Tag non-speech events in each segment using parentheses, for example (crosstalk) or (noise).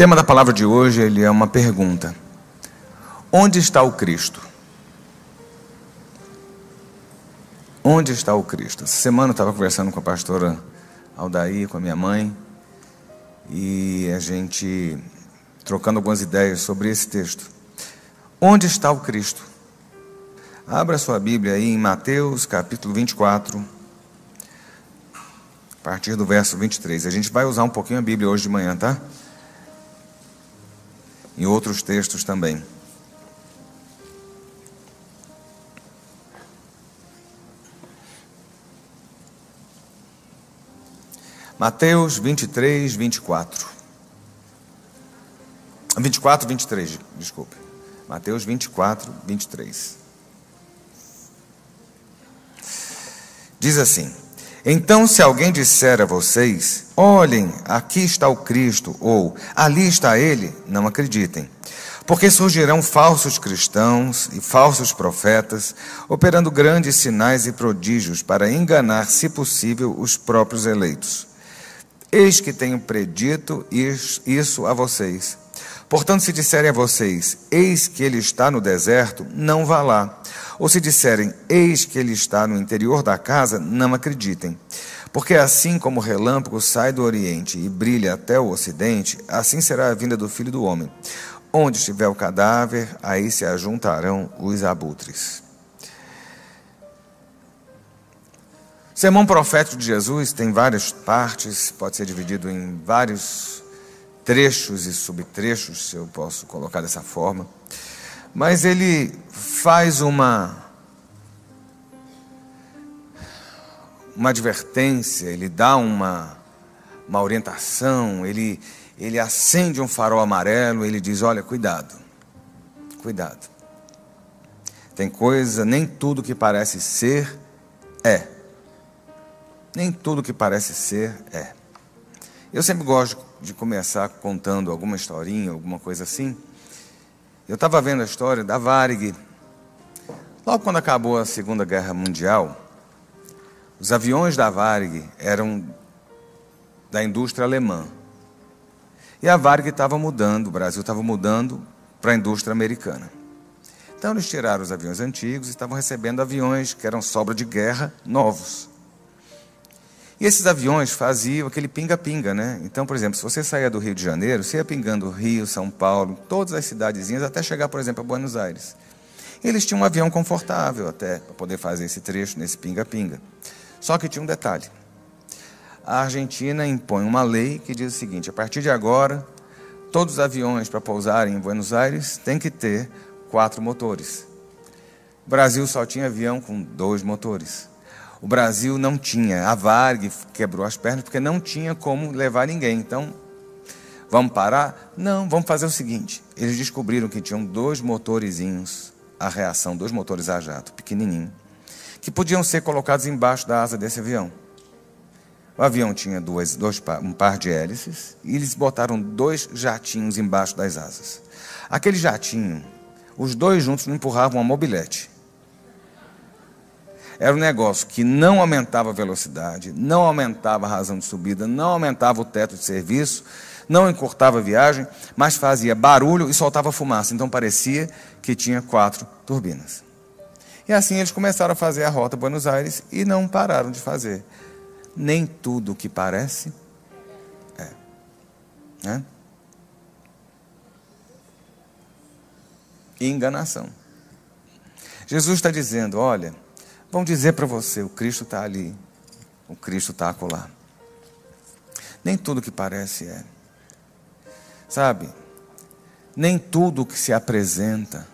tema da palavra de hoje ele é uma pergunta: Onde está o Cristo? Onde está o Cristo? Essa semana eu estava conversando com a pastora Aldair, com a minha mãe, e a gente trocando algumas ideias sobre esse texto. Onde está o Cristo? Abra sua Bíblia aí em Mateus capítulo 24, a partir do verso 23. A gente vai usar um pouquinho a Bíblia hoje de manhã, tá? Em outros textos também. Mateus 23, 24. 24, 23, desculpe. Mateus 24, 23. Diz assim: Então, se alguém disser a vocês, olhem, aqui está o Cristo, ou ali está ele, não acreditem. Porque surgirão falsos cristãos e falsos profetas, operando grandes sinais e prodígios para enganar, se possível, os próprios eleitos. Eis que tenho predito isso a vocês. Portanto, se disserem a vocês, eis que ele está no deserto, não vá lá. Ou se disserem, eis que ele está no interior da casa, não acreditem. Porque assim como o relâmpago sai do oriente e brilha até o ocidente, assim será a vinda do filho do homem. Onde estiver o cadáver, aí se ajuntarão os abutres. Sermão profético de Jesus tem várias partes, pode ser dividido em vários trechos e subtrechos, se eu posso colocar dessa forma. Mas ele faz uma uma advertência, ele dá uma uma orientação, ele ele acende um farol amarelo, ele diz: "Olha, cuidado. Cuidado. Tem coisa, nem tudo que parece ser é. Nem tudo que parece ser é. Eu sempre gosto de começar contando alguma historinha, alguma coisa assim. Eu estava vendo a história da Varig. Logo quando acabou a Segunda Guerra Mundial, os aviões da Varig eram da indústria alemã. E a Varig estava mudando, o Brasil estava mudando para a indústria americana. Então eles tiraram os aviões antigos e estavam recebendo aviões que eram sobra de guerra novos. E esses aviões faziam aquele pinga-pinga, né? Então, por exemplo, se você saía do Rio de Janeiro, você ia pingando Rio, São Paulo, todas as cidadezinhas, até chegar, por exemplo, a Buenos Aires. Eles tinham um avião confortável até para poder fazer esse trecho nesse pinga-pinga. Só que tinha um detalhe. A Argentina impõe uma lei que diz o seguinte: a partir de agora, todos os aviões para pousarem em Buenos Aires têm que ter quatro motores. O Brasil só tinha avião com dois motores. O Brasil não tinha. A Varg quebrou as pernas porque não tinha como levar ninguém. Então, vamos parar? Não, vamos fazer o seguinte. Eles descobriram que tinham dois motorizinhos, a reação, dois motores a jato, pequenininho, que podiam ser colocados embaixo da asa desse avião. O avião tinha duas, dois, um par de hélices e eles botaram dois jatinhos embaixo das asas. Aquele jatinho, os dois juntos não empurravam uma mobilete. Era um negócio que não aumentava a velocidade, não aumentava a razão de subida, não aumentava o teto de serviço, não encurtava a viagem, mas fazia barulho e soltava fumaça. Então parecia que tinha quatro turbinas. E assim eles começaram a fazer a rota Buenos Aires e não pararam de fazer. Nem tudo o que parece é. Né? Enganação. Jesus está dizendo: olha Vão dizer para você: o Cristo está ali, o Cristo está acolá. Nem tudo que parece é. Sabe? Nem tudo que se apresenta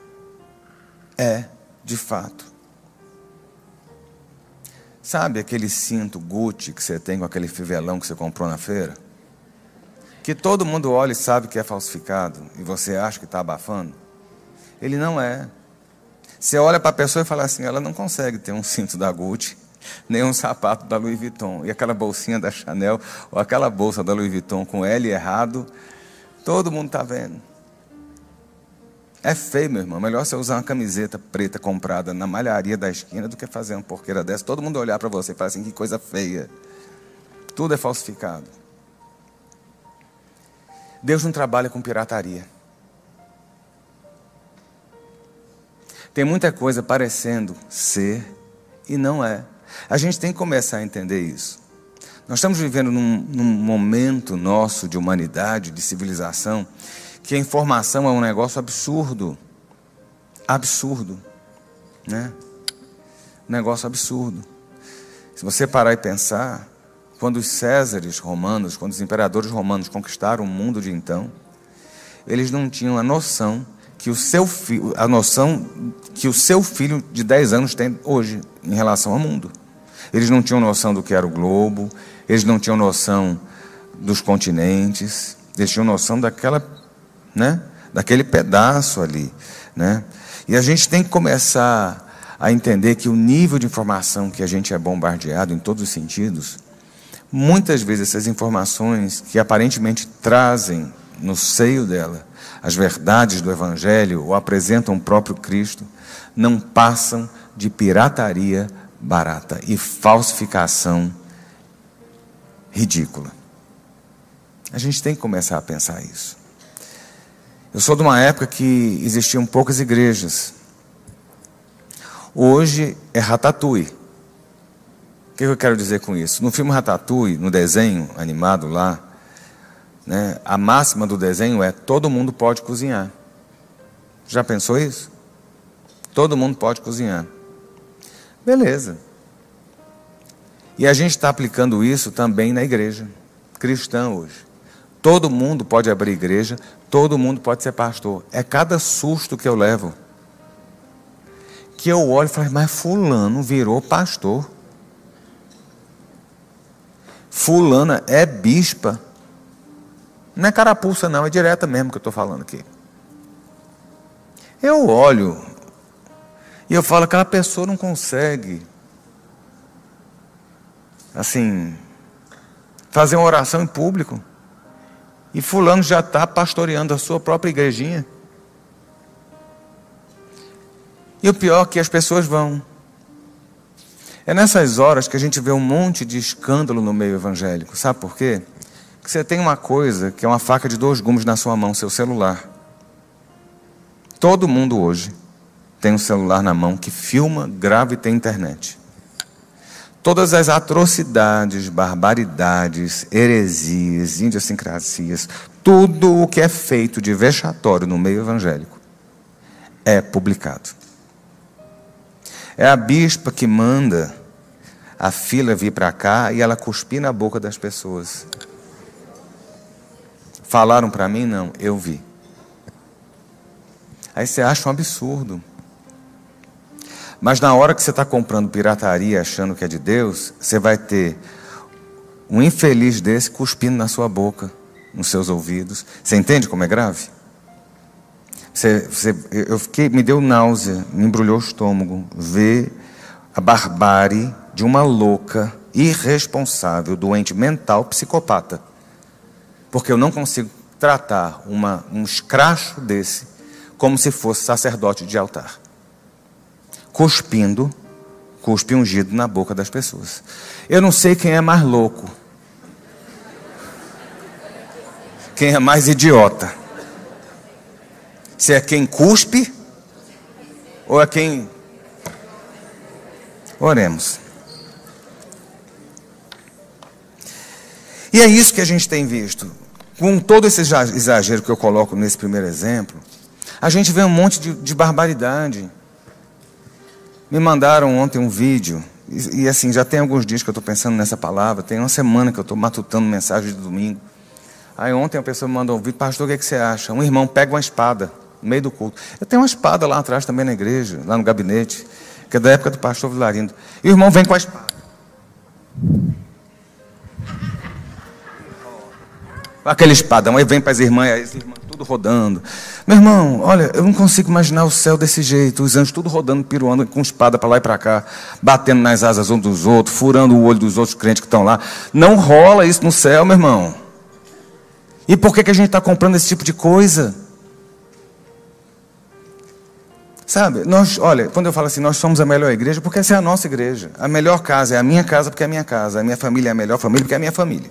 é de fato. Sabe aquele cinto Gucci que você tem com aquele fivelão que você comprou na feira? Que todo mundo olha e sabe que é falsificado e você acha que está abafando? Ele não é. Você olha para a pessoa e fala assim: ela não consegue ter um cinto da Gucci, nem um sapato da Louis Vuitton. E aquela bolsinha da Chanel, ou aquela bolsa da Louis Vuitton com L errado, todo mundo está vendo. É feio, meu irmão. Melhor você usar uma camiseta preta comprada na malharia da esquina do que fazer uma porqueira dessa. Todo mundo olhar para você e falar assim: que coisa feia. Tudo é falsificado. Deus não trabalha com pirataria. Tem muita coisa parecendo ser e não é. A gente tem que começar a entender isso. Nós estamos vivendo num, num, momento nosso de humanidade, de civilização, que a informação é um negócio absurdo. Absurdo. Né? Um negócio absurdo. Se você parar e pensar, quando os Césares romanos, quando os imperadores romanos conquistaram o mundo de então, eles não tinham a noção que o seu filho, a noção que o seu filho de 10 anos tem hoje em relação ao mundo. Eles não tinham noção do que era o globo, eles não tinham noção dos continentes, eles tinham noção daquela, né, daquele pedaço ali, né? E a gente tem que começar a entender que o nível de informação que a gente é bombardeado em todos os sentidos, muitas vezes essas informações que aparentemente trazem no seio dela as verdades do Evangelho ou apresentam o próprio Cristo, não passam de pirataria barata e falsificação ridícula. A gente tem que começar a pensar isso. Eu sou de uma época que existiam poucas igrejas. Hoje é Ratatouille. O que eu quero dizer com isso? No filme Ratatouille, no desenho animado lá, né, a máxima do desenho é: todo mundo pode cozinhar. Já pensou isso? Todo mundo pode cozinhar. Beleza. E a gente está aplicando isso também na igreja cristã hoje. Todo mundo pode abrir igreja, todo mundo pode ser pastor. É cada susto que eu levo. Que eu olho e falo, mas Fulano virou pastor. Fulana é bispa. Não é carapuça, não, é direta mesmo que eu estou falando aqui. Eu olho e eu falo, aquela pessoa não consegue, assim, fazer uma oração em público. E fulano já está pastoreando a sua própria igrejinha. E o pior é que as pessoas vão. É nessas horas que a gente vê um monte de escândalo no meio evangélico. Sabe por quê? Que você tem uma coisa que é uma faca de dois gumes na sua mão, seu celular. Todo mundo hoje tem um celular na mão que filma, grava e tem internet. Todas as atrocidades, barbaridades, heresias, idiosincrasias, tudo o que é feito de vexatório no meio evangélico é publicado. É a bispa que manda a fila vir para cá e ela cuspir na boca das pessoas. Falaram para mim? Não, eu vi. Aí você acha um absurdo. Mas na hora que você está comprando pirataria achando que é de Deus, você vai ter um infeliz desse cuspindo na sua boca, nos seus ouvidos. Você entende como é grave? Você, você, eu fiquei, me deu náusea, me embrulhou o estômago, ver a barbárie de uma louca, irresponsável, doente mental, psicopata. Porque eu não consigo tratar uma, um escracho desse como se fosse sacerdote de altar. Cuspindo, cuspe ungido na boca das pessoas. Eu não sei quem é mais louco. Quem é mais idiota. Se é quem cuspe ou é quem. Oremos. E é isso que a gente tem visto. Com todo esse exagero que eu coloco nesse primeiro exemplo, a gente vê um monte de, de barbaridade. Me mandaram ontem um vídeo, e, e, assim, já tem alguns dias que eu estou pensando nessa palavra, tem uma semana que eu estou matutando mensagem de domingo. Aí ontem a pessoa me mandou um vídeo, pastor, o que, é que você acha? Um irmão pega uma espada no meio do culto. Eu tenho uma espada lá atrás também na igreja, lá no gabinete, que é da época do pastor Vilarindo. E o irmão vem com a espada aquele espadão, aí vem para as irmãs, as irmãs tudo rodando. Meu irmão, olha, eu não consigo imaginar o céu desse jeito, os anjos tudo rodando, piruando com espada para lá e para cá, batendo nas asas uns dos outros, furando o olho dos outros crentes que estão lá. Não rola isso no céu, meu irmão. E por que, que a gente está comprando esse tipo de coisa? Sabe, nós, olha, quando eu falo assim, nós somos a melhor igreja, porque essa é a nossa igreja. A melhor casa é a minha casa, porque é a minha casa. A minha família é a melhor família, porque é a minha família.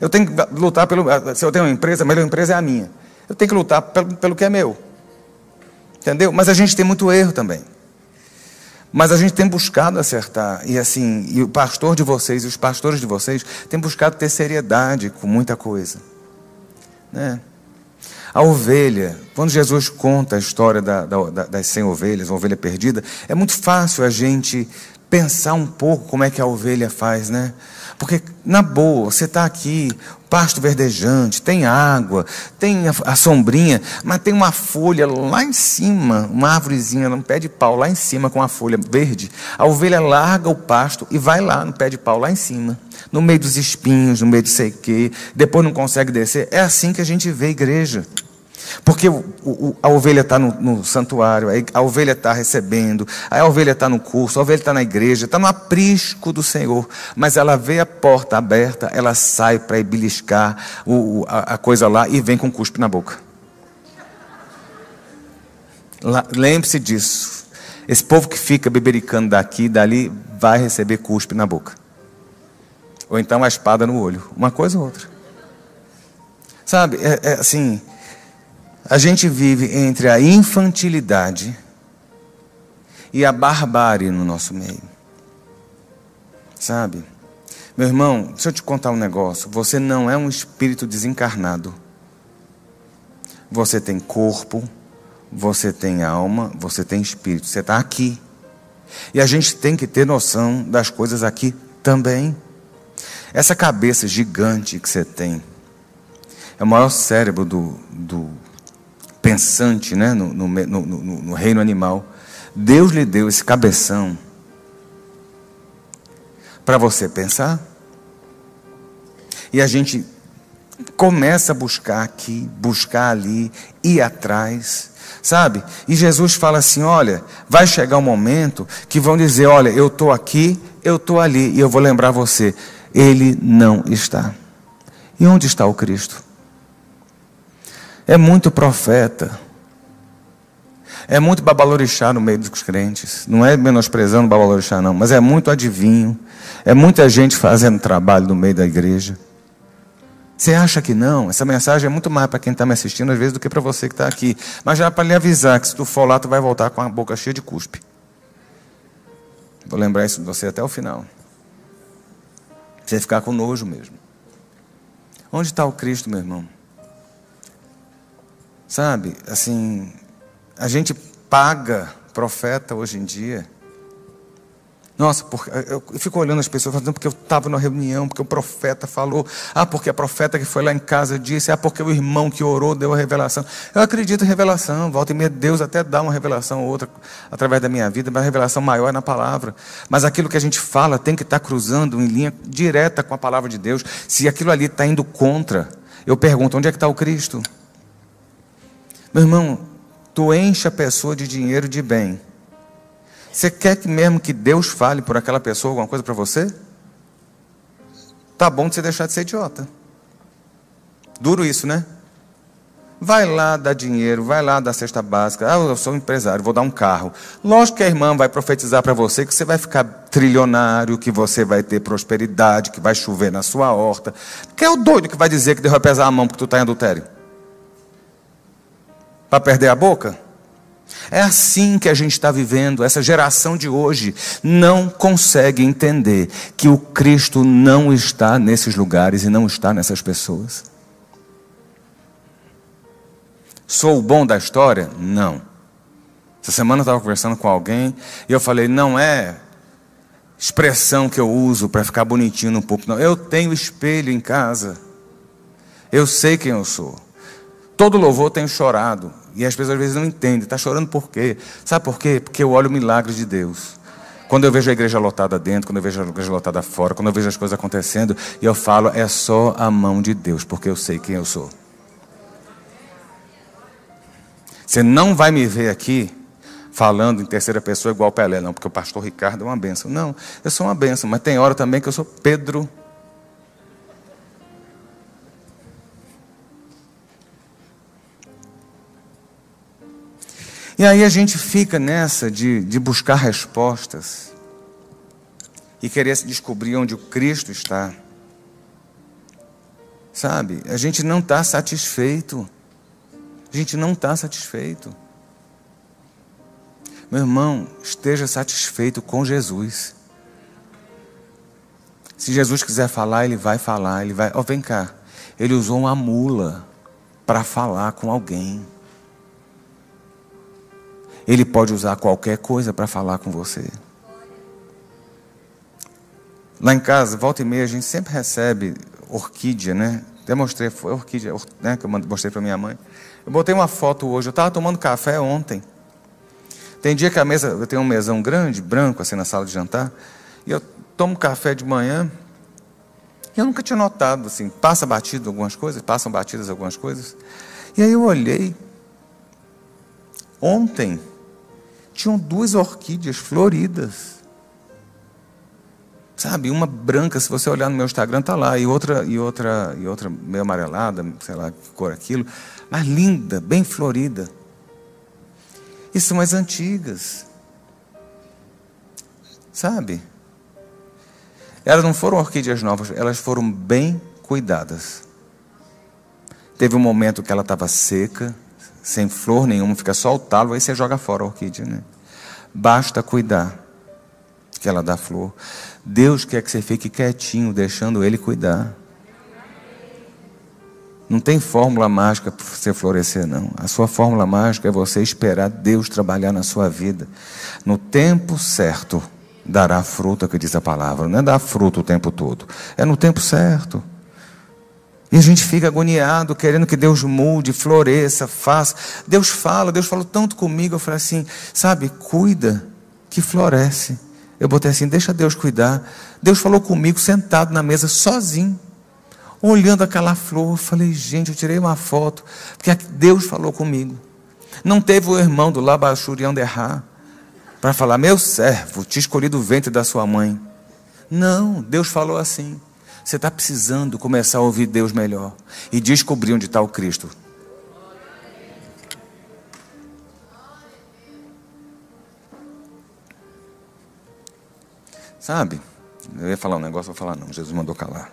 Eu tenho que lutar pelo. Se eu tenho uma empresa, a melhor empresa é a minha. Eu tenho que lutar pelo, pelo que é meu. Entendeu? Mas a gente tem muito erro também. Mas a gente tem buscado acertar. E assim, e o pastor de vocês e os pastores de vocês têm buscado ter seriedade com muita coisa. Né? A ovelha, quando Jesus conta a história da, da, das 100 ovelhas, uma ovelha perdida, é muito fácil a gente pensar um pouco como é que a ovelha faz, né? Porque, na boa, você está aqui, pasto verdejante, tem água, tem a, a, sombrinha, mas tem uma folha lá em cima, uma árvorezinha, um pé de pau lá em cima com a folha verde. A ovelha larga o pasto e vai lá no pé de pau lá em cima, no meio dos espinhos, no meio de sei quê, depois não consegue descer. É assim que a gente vê a igreja. Porque o, o, a ovelha está no, no, santuário, a ovelha está recebendo, a ovelha está no curso, a ovelha está na igreja, está no aprisco do Senhor, mas ela vê a porta aberta, ela sai para beliscar o, a, a, coisa lá e vem com cuspe na boca. Lembre-se disso. Esse povo que fica bebericando daqui e dali vai receber cuspe na boca. Ou então a espada no olho. Uma coisa ou outra. Sabe, é, é assim a gente vive entre a infantilidade e a barbárie no nosso meio. Sabe? Meu irmão, deixa eu te contar um negócio. Você não é um espírito desencarnado. Você tem corpo, você tem alma, você tem espírito. Você está aqui. E a gente tem que ter noção das coisas aqui também. Essa cabeça gigante que você tem é o maior cérebro do, do pensante né, no, no, no, no reino animal. Deus lhe deu esse cabeção para você pensar. E a gente começa a buscar aqui, buscar ali, ir atrás, sabe? E Jesus fala assim: olha, vai chegar um momento que vão dizer: olha, eu estou aqui, eu estou ali, e eu vou lembrar você, ele não está. E onde está o Cristo? É muito profeta. É muito babalorixá no meio dos crentes. Não é menosprezando babalorixá, não, mas é muito adivinho. É muita gente fazendo trabalho no meio da igreja. Você acha que não? Essa mensagem é muito mais para quem está me assistindo, às vezes, do que para você que está aqui. Mas já para lhe avisar que se tu for lá, tu vai voltar com a boca cheia de cuspe. Vou lembrar isso de você até o final. Você ficar com nojo mesmo. Onde está o Cristo, meu irmão? Sabe, assim, a gente paga profeta hoje em dia. Nossa, porque, eu fico olhando as pessoas falando, porque eu estava numa reunião, porque o profeta falou, ah, porque a profeta que foi lá em casa disse, ah, porque o irmão que orou deu a revelação. Eu acredito em revelação, volta e meia, Deus até dá uma revelação ou outra através da minha vida, mas a revelação maior é na palavra. Mas aquilo que a gente fala tem que estar cruzando em linha direta com a palavra de Deus. Se aquilo ali está indo contra, eu pergunto, onde é que está o Cristo? Meu irmão, tu enche a pessoa de dinheiro de bem. Você quer que mesmo que Deus fale por aquela pessoa alguma coisa para você? Tá bom de você deixar de ser idiota. Duro isso, né? Vai lá dar dinheiro, vai lá dar cesta básica. Ah, eu sou um empresário, vou dar um carro. Lógico que a irmã vai profetizar para você que você vai ficar trilionário, que você vai ter prosperidade, que vai chover na sua horta. Quem é o doido que vai dizer que Deus vai pesar a mão porque tu está em adultério? Para perder a boca? É assim que a gente está vivendo. Essa geração de hoje não consegue entender que o Cristo não está nesses lugares e não está nessas pessoas. Sou o bom da história? Não. Essa semana eu estava conversando com alguém e eu falei: não é expressão que eu uso para ficar bonitinho no púlpito, não. Eu tenho espelho em casa. Eu sei quem eu sou. Todo louvor tem chorado. E as pessoas às vezes não entendem. Está chorando por quê? Sabe por quê? Porque eu olho o milagre de Deus. Quando eu vejo a igreja lotada dentro, quando eu vejo a igreja lotada fora, quando eu vejo as coisas acontecendo, e eu falo, é só a mão de Deus, porque eu sei quem eu sou. Você não vai me ver aqui falando em terceira pessoa igual Pelé, não, porque o pastor Ricardo é uma benção. Não, eu sou uma benção, mas tem hora também que eu sou Pedro E aí a gente fica nessa de, de buscar respostas e querer se descobrir onde o Cristo está. Sabe? A gente não está satisfeito. A gente não está satisfeito. Meu irmão, esteja satisfeito com Jesus. Se Jesus quiser falar, ele vai falar, ele vai. Ó, oh, vem cá. Ele usou uma mula para falar com alguém. Ele pode usar qualquer coisa para falar com você. Lá em casa, volta e meia, a gente sempre recebe orquídea, né? Demonstrei, foi orquídea, né? Que eu mostrei para minha mãe. Eu botei uma foto hoje. Eu estava tomando café ontem. Tem dia que a mesa, eu tenho um mesão grande, branco, assim, na sala de jantar. E eu tomo café de manhã. E eu nunca tinha notado, assim, passa batido algumas coisas, passam batidas algumas coisas. E aí eu olhei. Ontem, tinham duas orquídeas floridas. Sabe, uma branca, se você olhar no meu Instagram, tá lá, e outra, e outra, e outra meio amarelada, sei lá que cor é aquilo, mas linda, bem florida. E são as antigas. Sabe? Elas não foram orquídeas novas, elas foram bem cuidadas. Teve um momento que ela estava seca, sem flor nenhuma, fica só o talo, aí você joga fora a orquídea, né? Basta cuidar que ela dá flor. Deus quer que você fique quietinho, deixando Ele cuidar. Não tem fórmula mágica para você florescer, não. A sua fórmula mágica é você esperar Deus trabalhar na sua vida. No tempo certo, dará fruto, que diz a palavra. Não é dar fruto o tempo todo. É no tempo certo. E a gente fica agoniado, querendo que Deus mude, floresça, faça. Deus fala, Deus falou tanto comigo. Eu falei assim, sabe, cuida que floresce. Eu botei assim, deixa Deus cuidar. Deus falou comigo, sentado na mesa, sozinho, olhando aquela flor. Eu falei, gente, eu tirei uma foto, porque Deus falou comigo. Não teve o irmão do Labachuri Anderrá para falar, meu servo, te escolhi do ventre da sua mãe. Não, Deus falou assim. Você está precisando começar a ouvir Deus melhor e descobrir onde está o Cristo. Sabe? Eu ia falar um negócio, vou falar não. Jesus mandou calar.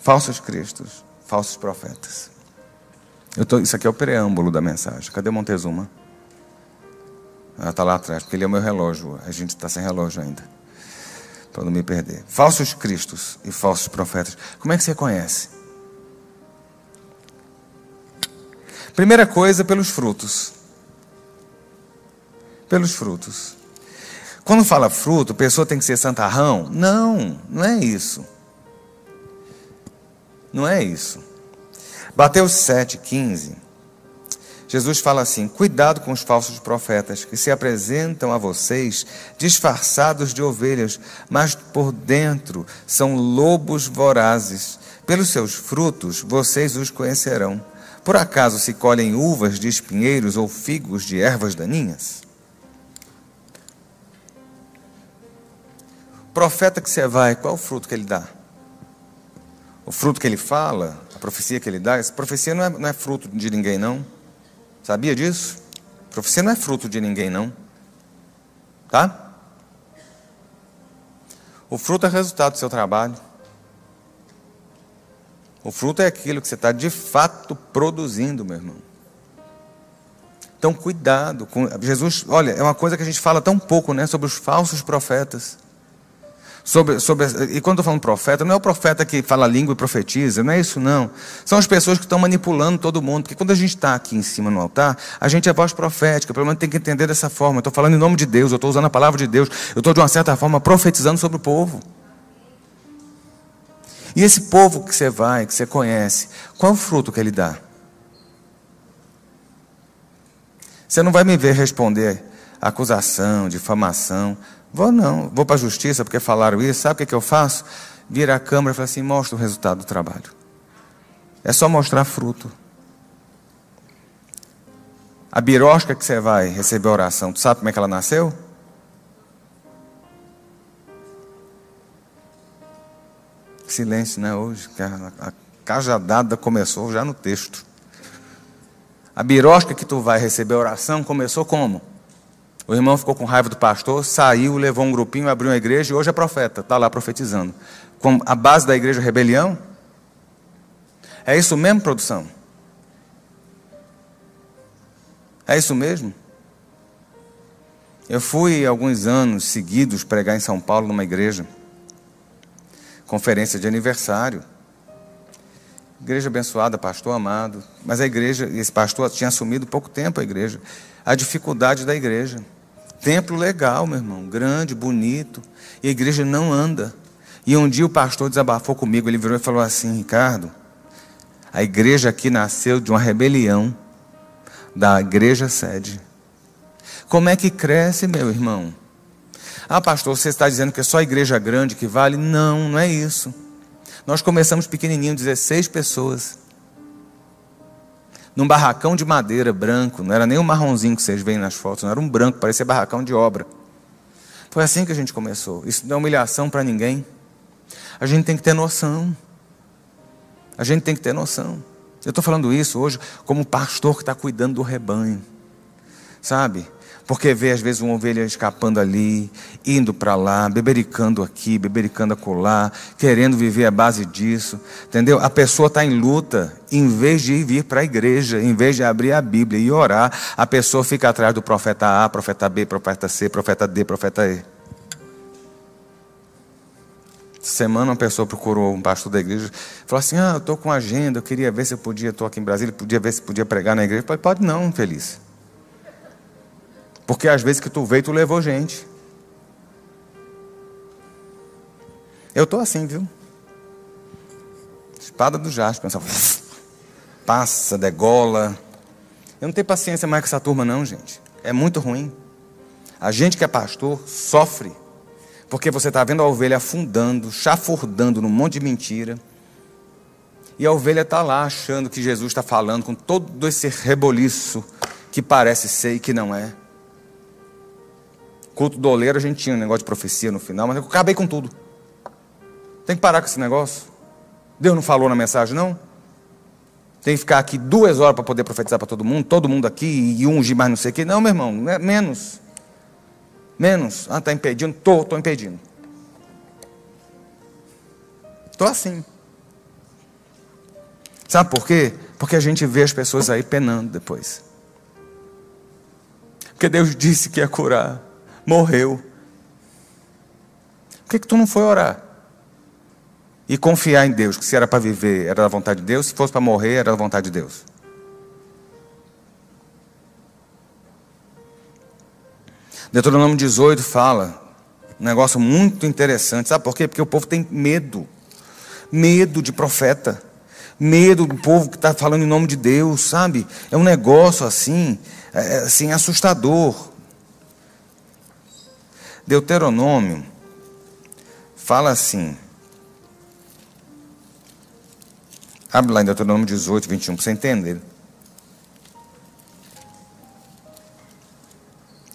Falsos cristos, falsos profetas. Tô, isso aqui é o preâmbulo da mensagem. Cadê Montezuma? Ela está lá atrás, porque ele é o meu relógio. A gente está sem relógio ainda. Para não me perder. Falsos cristos e falsos profetas. Como é que você conhece? Primeira coisa, pelos frutos. Pelos frutos. Quando fala fruto, a pessoa tem que ser santarrão? Não, não é isso. Não é isso. Mateus 7,15. Jesus fala assim: Cuidado com os falsos profetas que se apresentam a vocês disfarçados de ovelhas, mas por dentro são lobos vorazes. Pelos seus frutos vocês os conhecerão. Por acaso se colhem uvas de espinheiros ou figos de ervas daninhas? Profeta que você vai, qual o fruto que ele dá? O fruto que ele fala, profecia que ele dá, essa profecia não é, não é fruto de ninguém, não. Sabia disso? Profecia não é fruto de ninguém, não. Tá? O fruto é resultado do seu trabalho. O fruto é aquilo que você está de fato produzindo, meu irmão. Então, cuidado com. Jesus, olha, é uma coisa que a gente fala tão pouco, né? Sobre os falsos profetas. Sobre, sobre, e quando eu estou falando profeta, não é o profeta que fala língua e profetiza, não é isso não. São as pessoas que estão manipulando todo mundo. Porque quando a gente está aqui em cima no altar, a gente é voz profética, pelo menos tem que entender dessa forma. Eu estou falando em nome de Deus, eu estou usando a palavra de Deus, eu estou de uma certa forma profetizando sobre o povo. E esse povo que você vai, que você conhece, qual o fruto que ele dá? Você não vai me ver responder acusação, difamação. Vou não, vou para a justiça porque falaram isso. Sabe o que, que eu faço? Vira a câmera e fala assim: mostra o resultado do trabalho. É só mostrar fruto. A birosca que você vai receber a oração, tu sabe como é que ela nasceu? Silêncio, né? Hoje, a, a cajadada começou já no texto. A birosca que tu vai receber a oração começou como? O irmão ficou com raiva do pastor, saiu, levou um grupinho, abriu uma igreja e hoje é profeta, está lá profetizando. Com a base da igreja rebelião? É isso mesmo, produção? É isso mesmo? Eu fui alguns anos seguidos pregar em São Paulo numa igreja, conferência de aniversário. Igreja abençoada, pastor amado. Mas a igreja, esse pastor tinha assumido pouco tempo a igreja. A dificuldade da igreja. Templo legal, meu irmão, grande, bonito. E a igreja não anda. E um dia o pastor desabafou comigo. Ele virou e falou assim: Ricardo, a igreja aqui nasceu de uma rebelião da igreja sede. Como é que cresce, meu irmão? Ah, pastor, você está dizendo que é só a igreja grande que vale? Não, não é isso. Nós começamos pequenininho, 16 pessoas. Num barracão de madeira branco, não era nem o marronzinho que vocês veem nas fotos, não era um branco, parecia barracão de obra. Foi assim que a gente começou. Isso não é humilhação para ninguém. A gente tem que ter noção. A gente tem que ter noção. Eu estou falando isso hoje como pastor que está cuidando do rebanho. Sabe? Porque vê às vezes uma ovelha escapando ali, indo para lá, bebericando aqui, bebericando acolá, querendo viver a base disso, entendeu? A pessoa está em luta, em vez de vir para a igreja, em vez de abrir a Bíblia e orar, a pessoa fica atrás do profeta A, profeta B, profeta C, profeta D, profeta E. Semana uma pessoa procurou um pastor da igreja, falou assim: Ah, eu estou com agenda, eu queria ver se eu podia, estou aqui em Brasília, podia ver se podia pregar na igreja. Eu falei, pode não, infeliz. Porque às vezes que tu veio, tu levou gente. Eu estou assim, viu? Espada do Jasper. (laughs) Passa, degola. Eu não tenho paciência mais com essa turma, não, gente. É muito ruim. A gente que é pastor sofre. Porque você está vendo a ovelha afundando, chafurdando num monte de mentira. E a ovelha está lá achando que Jesus está falando com todo esse reboliço que parece ser e que não é. Culto do oleiro, a gente tinha um negócio de profecia no final, mas eu acabei com tudo. Tem que parar com esse negócio. Deus não falou na mensagem, não? Tem que ficar aqui duas horas para poder profetizar para todo mundo, todo mundo aqui, e ungir mais não sei o quê. Não, meu irmão, é menos. Menos. Ah, está impedindo? Estou, estou impedindo. Estou assim. Sabe por quê? Porque a gente vê as pessoas aí penando depois. Porque Deus disse que ia curar morreu. Por que, que tu não foi orar? E confiar em Deus, que se era para viver era da vontade de Deus, se fosse para morrer era da vontade de Deus. Deuteronômio 18 fala um negócio muito interessante. Sabe por quê? Porque o povo tem medo. Medo de profeta. Medo do povo que está falando em nome de Deus, sabe? É um negócio assim, é, assim assustador. Deuteronômio fala assim. Abre lá em Deuteronômio 18, 21, para você entender.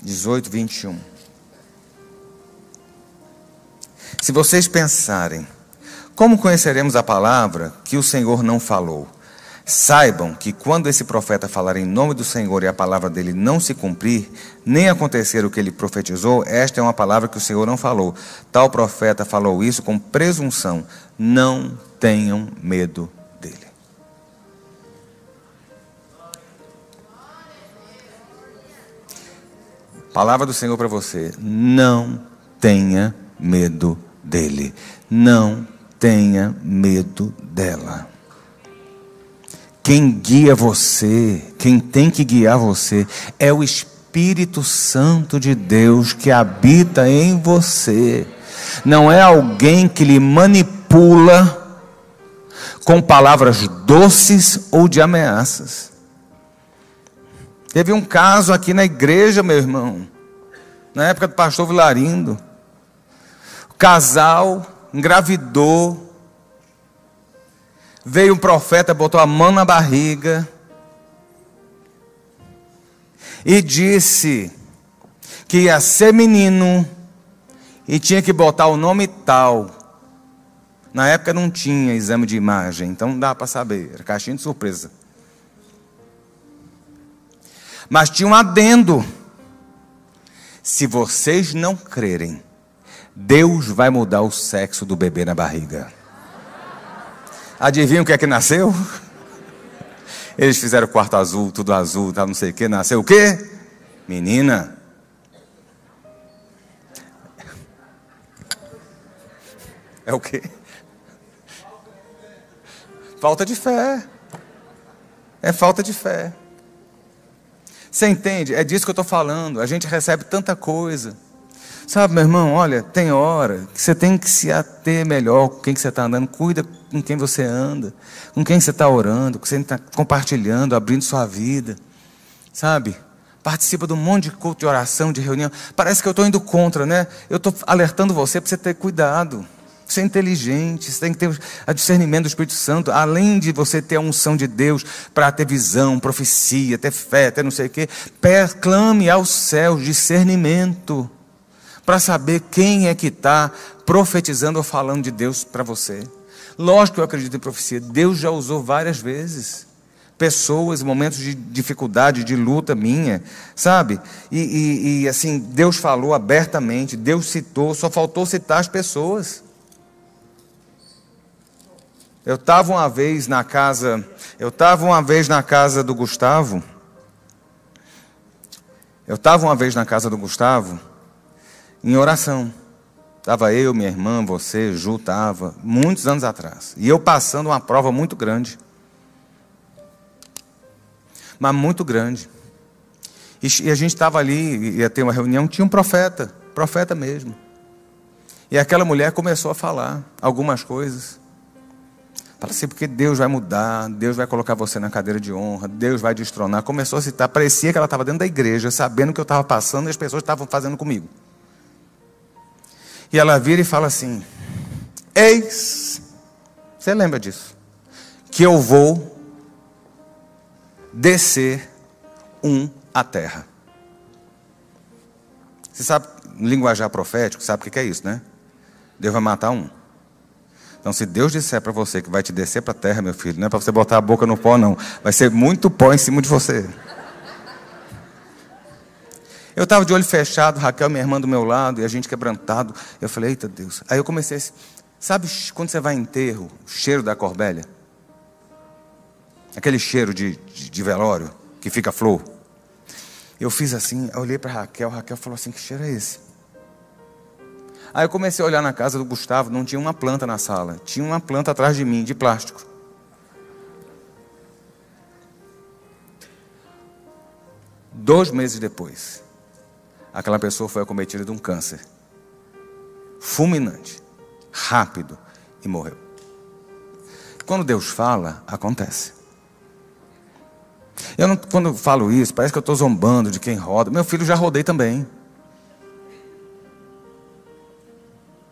18, 21. Se vocês pensarem, como conheceremos a palavra que o Senhor não falou? Saibam que quando esse profeta falar em nome do Senhor e a palavra dele não se cumprir, nem acontecer o que ele profetizou, esta é uma palavra que o Senhor não falou. Tal profeta falou isso com presunção. Não tenham medo dele. Palavra do Senhor para você. Não tenha medo dele. Não tenha medo dela. Quem guia você, quem tem que guiar você, é o Espírito Santo de Deus que habita em você. Não é alguém que lhe manipula com palavras doces ou de ameaças. Teve um caso aqui na igreja, meu irmão, na época do pastor Vilarindo. O casal engravidou Veio um profeta, botou a mão na barriga e disse que ia ser menino e tinha que botar o nome tal. Na época não tinha exame de imagem, então não dá para saber, era caixinha de surpresa. Mas tinha um adendo. Se vocês não crerem, Deus vai mudar o sexo do bebê na barriga. Adivinha o que é que nasceu? Eles fizeram quarto azul, tudo azul, tá, não sei o que. Nasceu o quê? Menina. É o quê? Falta de fé. É falta de fé. Você entende? É disso que eu estou falando. A gente recebe tanta coisa. Sabe, meu irmão, olha, tem hora que você tem que se ater melhor com quem que você está andando. Cuida com quem você anda, com quem você está orando, com quem você está compartilhando, abrindo sua vida. Sabe? Participa de um monte de culto de oração, de reunião. Parece que eu estou indo contra, né? Eu estou alertando você para você ter cuidado ser inteligente, você tem que ter a discernimento do Espírito Santo, além de você ter a unção de Deus para ter visão, profecia, ter fé, ter não sei o quê, clame aos céus discernimento para saber quem é que está profetizando ou falando de Deus para você. Lógico que eu acredito em profecia, Deus já usou várias vezes. Pessoas, momentos de dificuldade, de luta minha, sabe? E, e, e assim, Deus falou abertamente, Deus citou, só faltou citar as pessoas. Eu estava uma vez na casa, eu estava uma vez na casa do Gustavo. Eu estava uma vez na casa do Gustavo em oração. Estava eu, minha irmã, você, Ju, estava, muitos anos atrás. E eu passando uma prova muito grande. Mas muito grande. E, a gente estava ali, ia ter uma reunião, tinha um profeta, profeta mesmo. E aquela mulher começou a falar algumas coisas. Fala assim, porque Deus vai mudar, Deus vai colocar você na cadeira de honra, Deus vai destronar. Começou a citar, parecia que ela estava dentro da igreja, sabendo o que eu estava passando e as pessoas estavam fazendo comigo. E ela vira e fala assim: Eis, você lembra disso? Que eu vou descer um à terra. Você sabe, linguajar profético, sabe o que é isso, né? Deus vai matar um. Então, se Deus disser para você que vai te descer para a terra, meu filho, não é para você botar a boca no pó, não. Vai ser muito pó em cima de você. Eu estava de olho fechado, Raquel, minha irmã do meu lado, e a gente quebrantado. Eu falei, eita Deus. Aí eu comecei a. Sabe quando você vai em enterro, o cheiro da corbélia? Aquele cheiro de, de, de velório, que fica flor. Eu fiz assim, eu olhei para Raquel, Raquel falou assim: que cheiro é esse? Aí eu comecei a olhar na casa do Gustavo, não tinha uma planta na sala, tinha uma planta atrás de mim, de plástico. Dois meses depois, aquela pessoa foi acometida de um câncer fulminante, rápido, e morreu. Quando Deus fala, acontece. Eu não, quando eu falo isso, parece que eu estou zombando de quem roda. Meu filho já rodei também.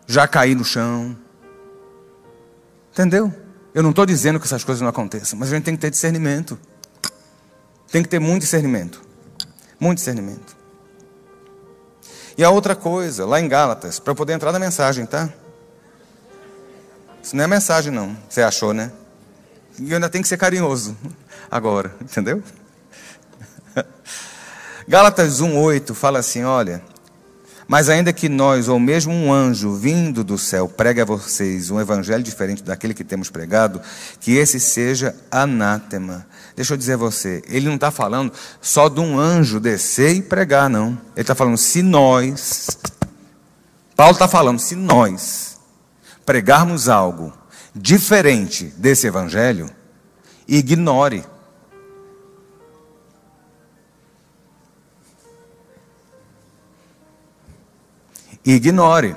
já caí no chão. Entendeu? Eu não estou dizendo que essas coisas não aconteçam, mas a gente tem que ter discernimento. Tem que ter muito discernimento. Muito discernimento. E a outra coisa, lá em Gálatas, para poder entrar na mensagem, tá? Isso não é mensagem, não. Você achou, né? E ainda tenho que ser carinhoso (laughs) agora, entendeu? (laughs) Gálatas 1,8 fala assim: olha, mas ainda que nós, ou mesmo um anjo vindo do céu, pregue a vocês um evangelho diferente daquele que temos pregado, que esse seja anátema. Deixa eu dizer a você, ele não está falando só de um anjo descer e pregar, não. Ele está falando, se nós, Paulo está falando, se nós pregarmos algo diferente desse evangelho, ignore. ignore.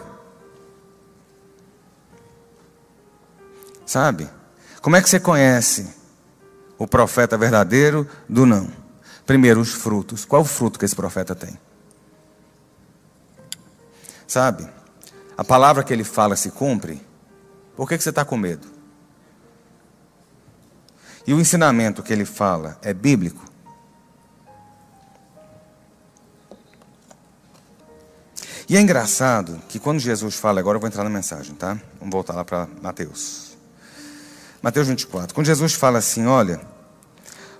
Sabe? Como é que você conhece o profeta verdadeiro do não? Primeiro, os frutos. Qual o fruto que esse profeta tem? Sabe? A palavra que ele fala se cumpre. Por que, que você está com medo? E o ensinamento que ele fala é bíblico? E é engraçado que quando Jesus fala, agora eu vou entrar na mensagem, tá? Vamos voltar lá para Mateus. Mateus 24. Quando Jesus fala assim, olha,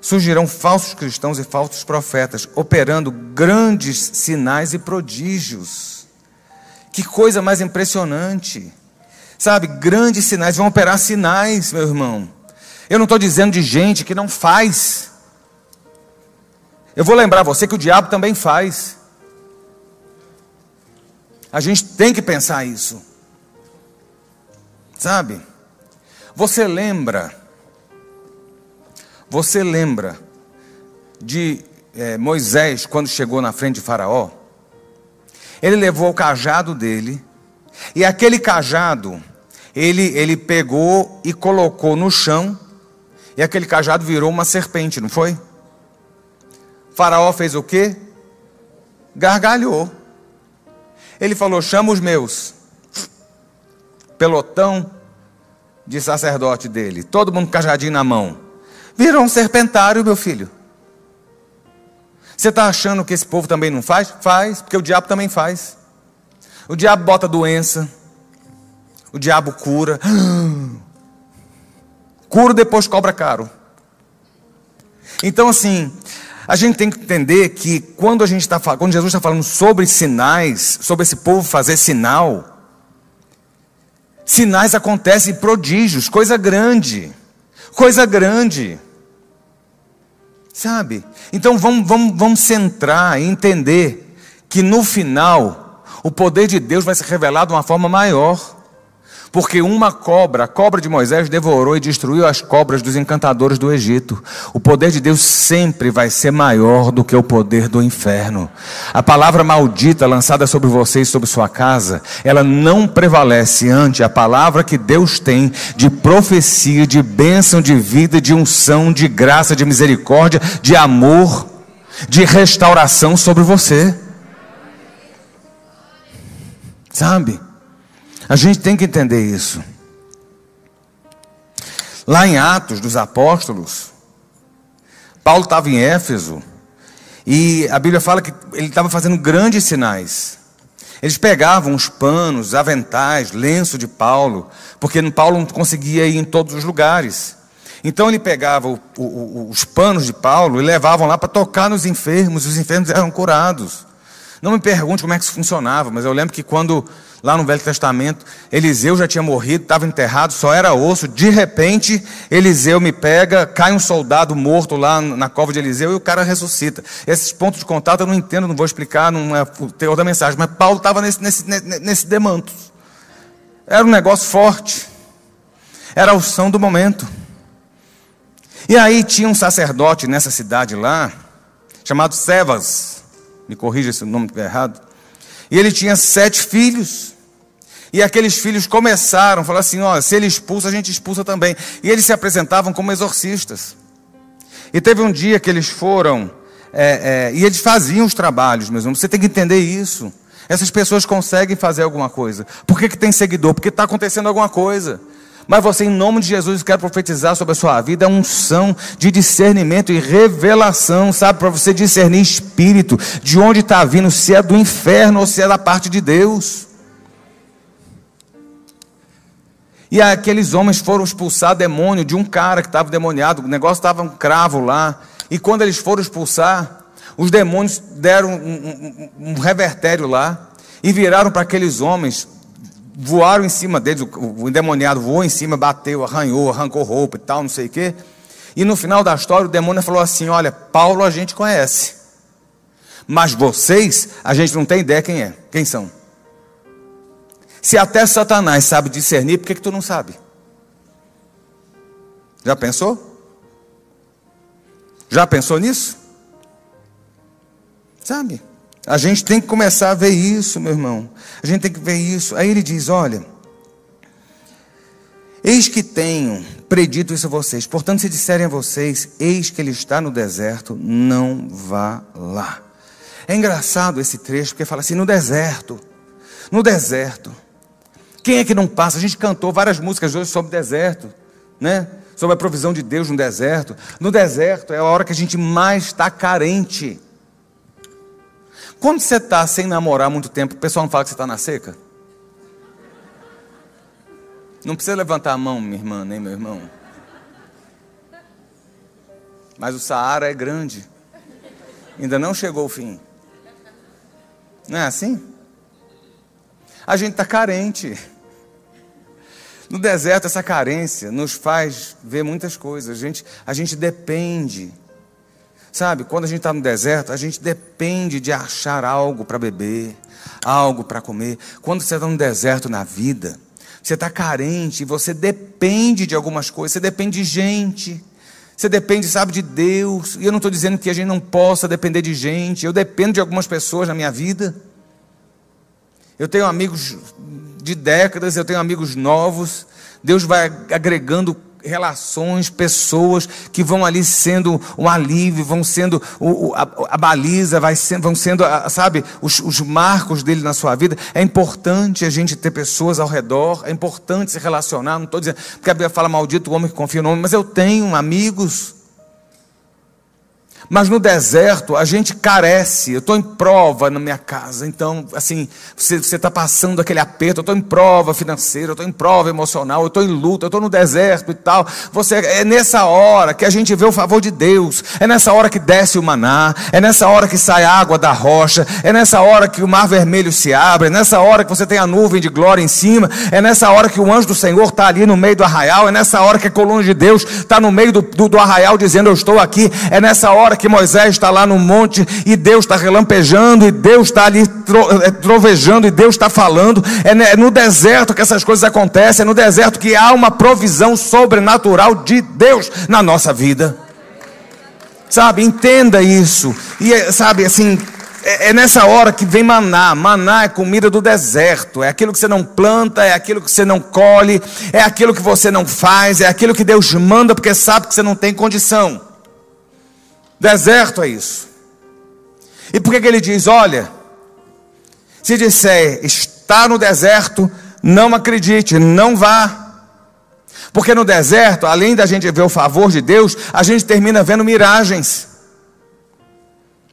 surgirão falsos cristãos e falsos profetas, operando grandes sinais e prodígios. Que coisa mais impressionante! Sabe, grandes sinais, vão operar sinais, meu irmão. Eu não estou dizendo de gente que não faz. Eu vou lembrar você que o diabo também faz. A gente tem que pensar isso. Sabe? Você lembra, você lembra de é, Moisés quando chegou na frente de Faraó? Ele levou o cajado dele, e aquele cajado ele, ele pegou e colocou no chão, e aquele cajado virou uma serpente, não foi? Faraó fez o quê? Gargalhou. Ele falou: chama os meus. Pelotão de sacerdote dele, todo mundo com cajadinho na mão. Virou um serpentário, meu filho. Você está achando que esse povo também não faz? Faz, porque o diabo também faz. O diabo bota doença o diabo cura. (gasps) Cura depois cobra caro. Então, assim, a gente tem que entender que quando a gente está quando Jesus está falando sobre sinais, sobre esse povo fazer sinal, sinais acontecem prodígios, coisa grande, coisa grande. Sabe? Então vamos, vamos, vamos centrar e entender que no final o poder de Deus vai se revelar de uma forma maior. Porque uma cobra, a cobra de Moisés, devorou e destruiu as cobras dos encantadores do Egito. O poder de Deus sempre vai ser maior do que o poder do inferno. A palavra maldita lançada sobre você e sobre sua casa, ela não prevalece ante a palavra que Deus tem de profecia, de bênção, de vida, de unção, de graça, de misericórdia, de amor, de restauração sobre você. Sabe? A gente tem que entender isso. Lá em Atos dos Apóstolos, Paulo estava em Éfeso e a Bíblia fala que ele estava fazendo grandes sinais. Eles pegavam os panos, aventais, lenço de Paulo, porque Paulo não conseguia ir em todos os lugares. Então ele pegava o, o, os panos de Paulo e levavam lá para tocar nos enfermos, os enfermos eram curados. Não me pergunte como é que isso funcionava, mas eu lembro que quando lá no Velho Testamento, Eliseu já tinha morrido, estava enterrado, só era osso. De repente, Eliseu me pega, cai um soldado morto lá na cova de Eliseu e o cara ressuscita. Esses pontos de contato eu não entendo, não vou explicar, não é o teor da mensagem, mas Paulo estava nesse, nesse, nesse demanto. Era um negócio forte, era a unção do momento. E aí tinha um sacerdote nessa cidade lá, chamado Sevas, me corrija se o nome estiver errado. E ele tinha sete filhos. E aqueles filhos começaram a falar assim: ó, se ele expulsa, a gente expulsa também. E eles se apresentavam como exorcistas. E teve um dia que eles foram, é, é, e eles faziam os trabalhos, meus irmãos. Você tem que entender isso. Essas pessoas conseguem fazer alguma coisa. Por que, que tem seguidor? Porque está acontecendo alguma coisa. Mas você, em nome de Jesus, quer profetizar sobre a sua vida, é unção de discernimento e revelação, sabe? Para você discernir espírito, de onde está vindo, se é do inferno ou se é da parte de Deus. E aqueles homens foram expulsar demônio de um cara que estava demoniado, o negócio estava um cravo lá. E quando eles foram expulsar, os demônios deram um, um, um revertério lá e viraram para aqueles homens voaram em cima deles, o endemoniado voou em cima, bateu, arranhou, arrancou roupa e tal, não sei o quê. E no final da história, o demônio falou assim: Olha, Paulo a gente conhece, mas vocês, a gente não tem ideia quem é, quem são. Se até Satanás sabe discernir, por que, que tu não sabe? Já pensou? Já pensou nisso? Sabe? A gente tem que começar a ver isso, meu irmão. A gente tem que ver isso. Aí ele diz: Olha, eis que tenho predito isso a vocês. Portanto, se disserem a vocês: Eis que ele está no deserto, não vá lá. É engraçado esse trecho, porque fala assim: no deserto. No deserto. Quem é que não passa? A gente cantou várias músicas hoje sobre deserto, né? Sobre a provisão de Deus no deserto. No deserto é a hora que a gente mais está carente. Quando você está sem namorar muito tempo, o pessoal não fala que você está na seca? Não precisa levantar a mão, minha irmã, nem meu irmão. Mas o Saara é grande. Ainda não chegou o fim. Não é assim? A gente está carente. No deserto, essa carência nos faz ver muitas coisas. A gente, a gente depende. Sabe, quando a gente está no deserto, a gente depende de achar algo para beber, algo para comer. Quando você está no deserto na vida, você está carente, você depende de algumas coisas, você depende de gente. Você depende, sabe, de Deus. E eu não estou dizendo que a gente não possa depender de gente. Eu dependo de algumas pessoas na minha vida. Eu tenho amigos de décadas, eu tenho amigos novos. Deus vai agregando relações, pessoas que vão ali sendo um alívio, vão sendo o, a, a, baliza, vai sendo, vão sendo, sabe, os, os, marcos dele na sua vida. É importante a gente ter pessoas ao redor, é importante se relacionar. Não estou dizendo, porque a Bíblia fala maldito o homem que confia no homem, mas eu tenho amigos mas no deserto a gente carece. Eu estou em prova na minha casa. Então, assim, você está passando aquele aperto. Eu estou em prova financeira, eu estou em prova emocional, eu estou em luta, eu estou no deserto e tal. Você é nessa hora que a gente vê o favor de Deus. É nessa hora que desce o maná. É nessa hora que sai água da rocha. É nessa hora que o mar vermelho se abre. É nessa hora que você tem a nuvem de glória em cima. É nessa hora que o anjo do Senhor está ali no meio do arraial. É nessa hora que a coluna de Deus está no meio do, do, do arraial dizendo: Eu estou aqui. É nessa hora que Moisés está lá no monte e Deus está relampejando e Deus está ali é, trovejando e Deus está falando. É, é no deserto que essas coisas acontecem, é no deserto que há uma provisão sobrenatural de Deus na nossa vida. Sabe, entenda isso. E é, sabe, assim, é, é, nessa hora que vem maná. Maná é comida do deserto. É aquilo que você não planta, é aquilo que você não colhe, é aquilo que você não faz, é aquilo que Deus manda porque sabe que você não tem condição. Deserto é isso. E por que, que ele diz: olha, se disser está no deserto, não acredite, não vá. Porque no deserto, além da gente ver o favor de Deus, a gente termina vendo miragens.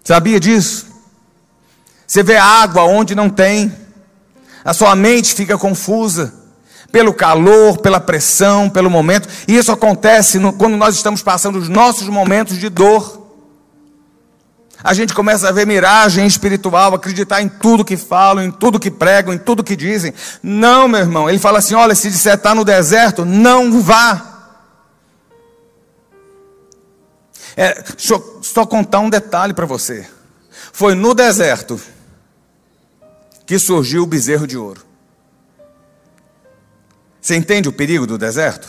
Sabia disso? Você vê água onde não tem, a sua mente fica confusa pelo calor, pela pressão, pelo momento, e isso acontece no, quando nós estamos passando os nossos momentos de dor. A gente começa a ver miragem espiritual, acreditar em tudo que falam, em tudo que pregam, em tudo que dizem. Não, meu irmão. Ele fala assim: olha, se disser está no deserto, não vá. É, deixa eu só contar um detalhe para você. Foi no deserto que surgiu o bezerro de ouro. Você entende o perigo do deserto?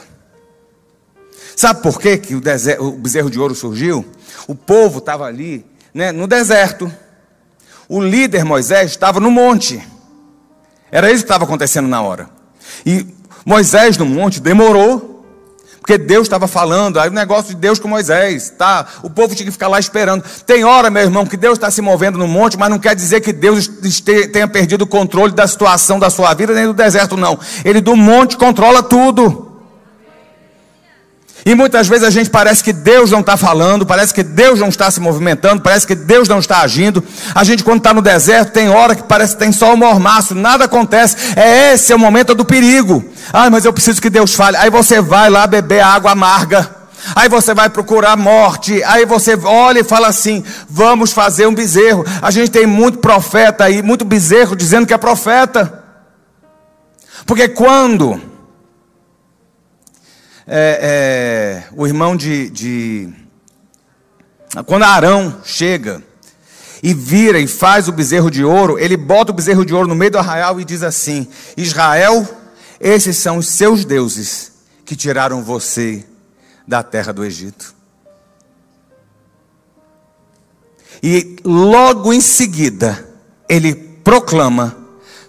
Sabe por que, o, o bezerro de ouro surgiu? O povo estava ali né, no deserto. O líder Moisés estava no monte. Era isso que estava acontecendo na hora. E Moisés no monte demorou, porque Deus estava falando, aí o negócio de Deus com Moisés, tá? O povo tinha que ficar lá esperando. Tem hora, meu irmão, que Deus está se movendo no monte, mas não quer dizer que Deus tenha perdido o controle da situação da sua vida, nem do deserto, não. Ele do monte controla tudo. E muitas vezes a gente parece que Deus não está falando, parece que Deus não está se movimentando, parece que Deus não está agindo. A gente, quando está no deserto, tem hora que parece que tem só o mormaço, nada acontece. É esse é o momento do perigo. Ai, mas eu preciso que Deus fale. Aí você vai lá beber água amarga. Aí você vai procurar morte. Aí você olha e fala assim: vamos fazer um bezerro. A gente tem muito profeta aí, muito bezerro dizendo que é profeta. Porque quando é, é, o irmão de, de. Quando Arão chega e vira e faz o bezerro de ouro, ele bota o bezerro de ouro no meio do arraial e diz assim: Israel, esses são os seus deuses que tiraram você da terra do Egito. E logo em seguida, ele proclama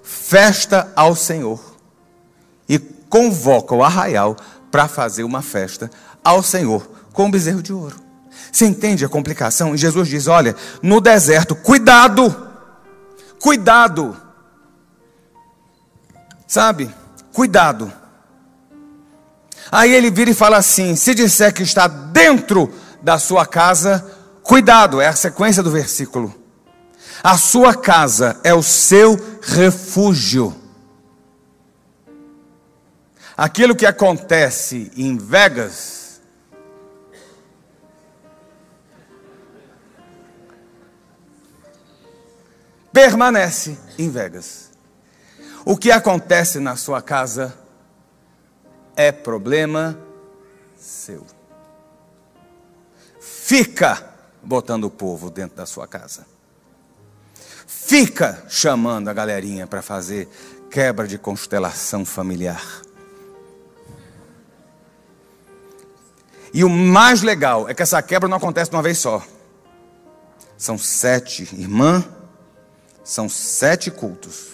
festa ao Senhor e convoca o arraial para fazer uma festa ao Senhor com um bezerro de ouro. Você entende a complicação? E Jesus diz: Olha, no deserto, cuidado, cuidado, sabe? Cuidado. Aí ele vira e fala assim: se disser que está dentro da sua casa, cuidado, é a sequência do versículo. A sua casa é o seu refúgio. Aquilo que acontece em Vegas permanece em Vegas. O que acontece na sua casa é problema seu. Fica botando o povo dentro da sua casa. Fica chamando a galerinha para fazer quebra de constelação familiar. E o mais legal é que essa quebra não acontece de uma vez só. São sete irmãs, são sete cultos.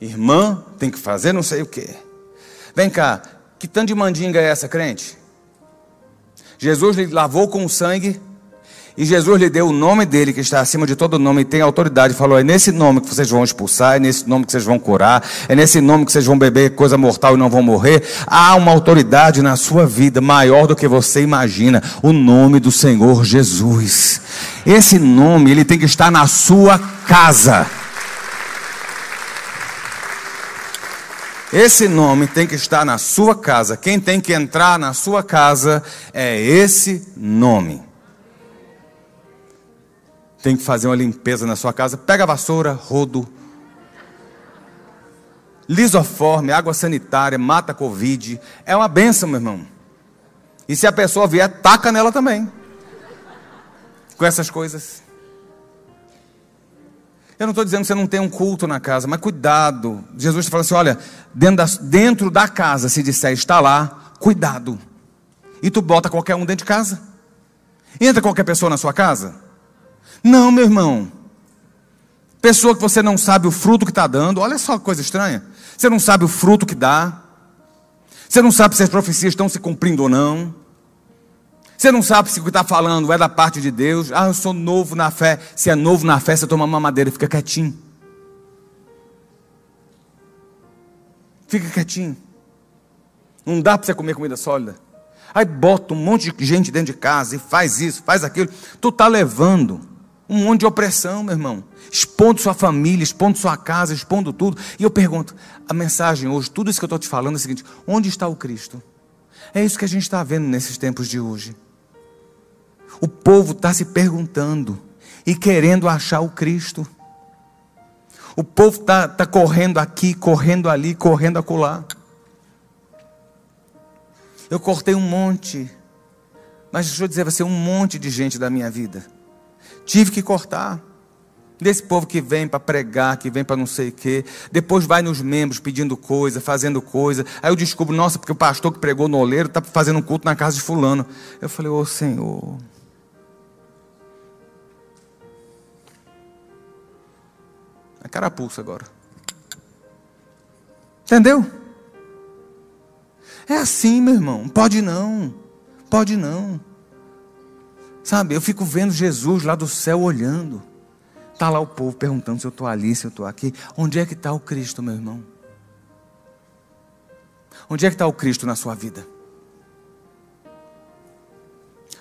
Irmã tem que fazer não sei o quê. Vem cá, que tanto de mandinga é essa, crente? Jesus lhe lavou com sangue e Jesus lhe deu o nome dele, que está acima de todo nome, e tem autoridade. Falou: é nesse nome que vocês vão expulsar, é nesse nome que vocês vão curar, é nesse nome que vocês vão beber coisa mortal e não vão morrer. Há uma autoridade na sua vida maior do que você imagina: o nome do Senhor Jesus. Esse nome, ele tem que estar na sua casa. Esse nome tem que estar na sua casa. Quem tem que entrar na sua casa é esse nome tem que fazer uma limpeza na sua casa, pega a vassoura, rodo, lisoforme, água sanitária, mata a Covid. É uma benção, meu irmão. E se a pessoa vier, taca nela também. Com essas coisas. Eu não estou dizendo que você não tem um culto na casa, mas cuidado. Jesus está falando assim: olha, dentro da, dentro da casa, se disser está lá, cuidado. E tu bota qualquer um dentro de casa. Entra qualquer pessoa na sua casa. Não, meu irmão. Pessoa que você não sabe o fruto que está dando, olha só que coisa estranha. Você não sabe o fruto que dá. Você não sabe se as profecias estão se cumprindo ou não. Você não sabe se o que está falando é da parte de Deus. Ah, eu sou novo na fé. Se é novo na fé, você toma uma madeira e fica quietinho. Fica quietinho. Não dá para você comer comida sólida. Aí bota um monte de gente dentro de casa e faz isso, faz aquilo. Tu está levando um monte de opressão, meu irmão. Expondo sua família, expondo sua casa, expondo tudo. E eu pergunto: a mensagem hoje, tudo isso que eu estou te falando é o seguinte: onde está o Cristo? É isso que a gente está vendo nesses tempos de hoje. O povo está se perguntando e querendo achar o Cristo. O povo está tá correndo aqui, correndo ali, correndo acolá. Eu cortei um monte, mas deixa eu dizer, vai ser um monte de gente da minha vida Tive que cortar. Desse povo que vem para pregar, que vem para não sei o quê, depois vai nos membros pedindo coisa, fazendo coisa. Aí eu descubro, nossa, porque o pastor que pregou no oleiro está fazendo um culto na casa de fulano. Eu falei, ô oh, Senhor. A carapuça agora. Entendeu? É assim, meu irmão. Pode não. Pode não. Sabe, eu fico vendo Jesus lá do céu olhando. Está lá o povo perguntando se eu estou ali, se eu estou aqui. Onde é que está o Cristo, meu irmão? Onde é que está o Cristo na sua vida?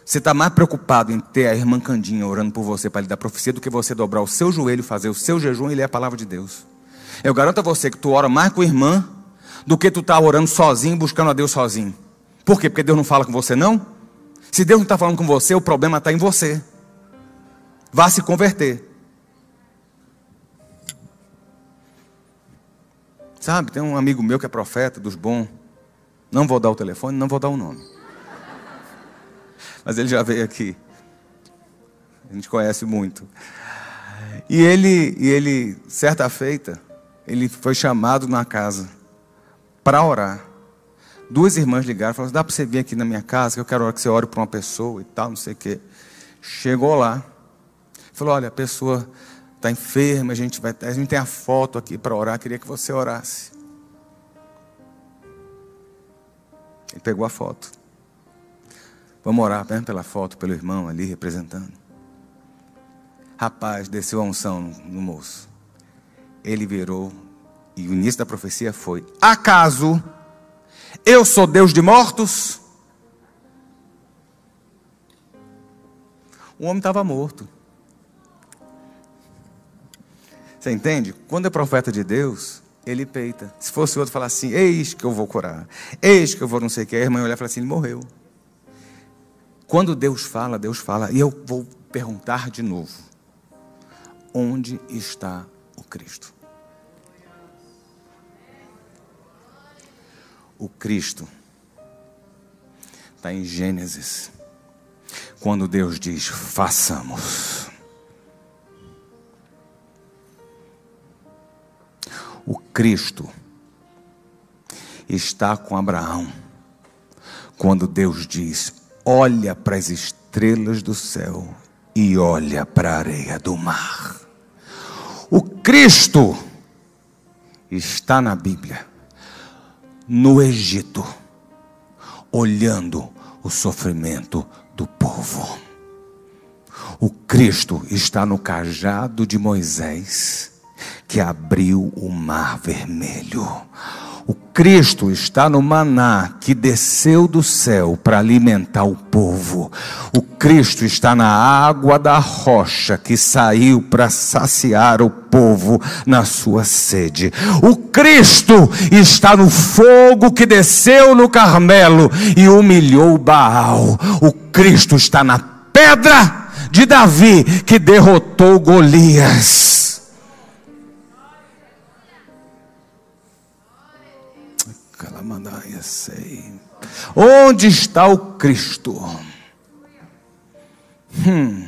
Você está mais preocupado em ter a irmã Candinha orando por você para lhe dar profecia do que você dobrar o seu joelho, fazer o seu jejum e ler a palavra de Deus. Eu garanto a você que tu ora mais com a irmã do que tu está orando sozinho, buscando a Deus sozinho. Por quê? Porque Deus não fala com você, não? Se Deus não está falando com você, o problema está em você. Vá se converter. Sabe, tem um amigo meu que é profeta dos bons. Não vou dar o telefone, não vou dar o nome. Mas ele já veio aqui. A gente conhece muito. E ele, e ele certa feita, ele foi chamado na casa para orar. Duas irmãs ligaram, falaram: dá para você vir aqui na minha casa, que eu quero que você ore para uma pessoa e tal, não sei o quê. Chegou lá, falou: olha, a pessoa está enferma, a gente, vai, a gente tem a foto aqui para orar, queria que você orasse. Ele pegou a foto. Vamos orar mesmo pela foto, pelo irmão ali representando. Rapaz, desceu a unção no, no moço. Ele virou, e o início da profecia foi: Acaso eu sou Deus de mortos? O homem estava morto. Você entende? Quando é profeta de Deus, ele peita. Se fosse outro, falar assim: Eis que eu vou curar, eis que eu vou não sei o que. A irmã olhar e falar assim: Ele morreu. Quando Deus fala, Deus fala. E eu vou perguntar de novo: onde está o Cristo? O Cristo está em Gênesis, quando Deus diz: façamos. O Cristo está com Abraão, quando Deus diz: olha para as estrelas do céu e olha para a areia do mar. O Cristo está na Bíblia, no Egito, olhando o sofrimento do povo. O Cristo está no cajado de Moisés, que abriu o mar vermelho. Cristo está no maná que desceu do céu para alimentar o povo. O Cristo está na água da rocha que saiu para saciar o povo na sua sede. O Cristo está no fogo que desceu no Carmelo e humilhou Baal. O Cristo está na pedra de Davi que derrotou Golias. Onde está o Cristo? Hum.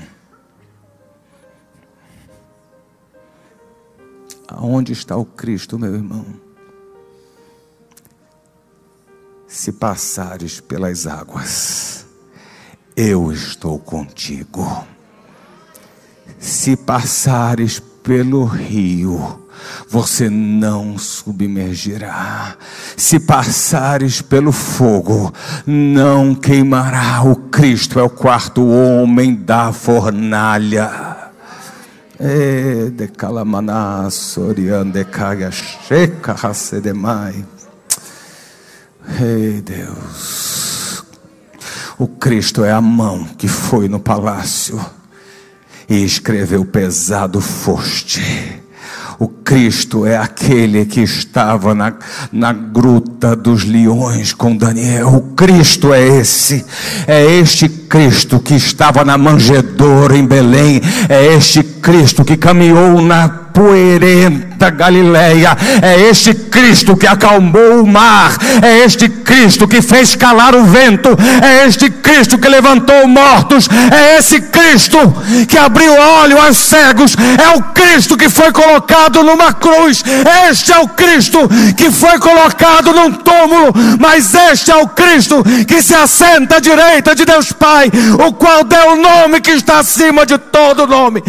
Aonde está o Cristo, meu irmão? Se passares pelas águas, eu estou contigo. Se passares pelo rio, você não submergirá. Se passares pelo fogo, não queimará. O Cristo é o quarto homem da fornalha. E de soriande caia checa. Ei Deus, o Cristo é a mão que foi no palácio e escreveu pesado foste o Cristo é aquele que estava na, na gruta dos leões com Daniel. O Cristo é esse. É este Cristo que estava na manjedoura em Belém. É este Cristo que caminhou na poeirenta Galileia. É este Cristo que acalmou o mar. É este Cristo que fez calar o vento. É este Cristo que levantou mortos. É esse Cristo que abriu olho aos cegos. É o Cristo que foi colocado numa cruz. Este é o Cristo que foi colocado num túmulo. Mas este é o Cristo que se assenta à direita de Deus Pai, o qual deu o nome que está acima de todo nome.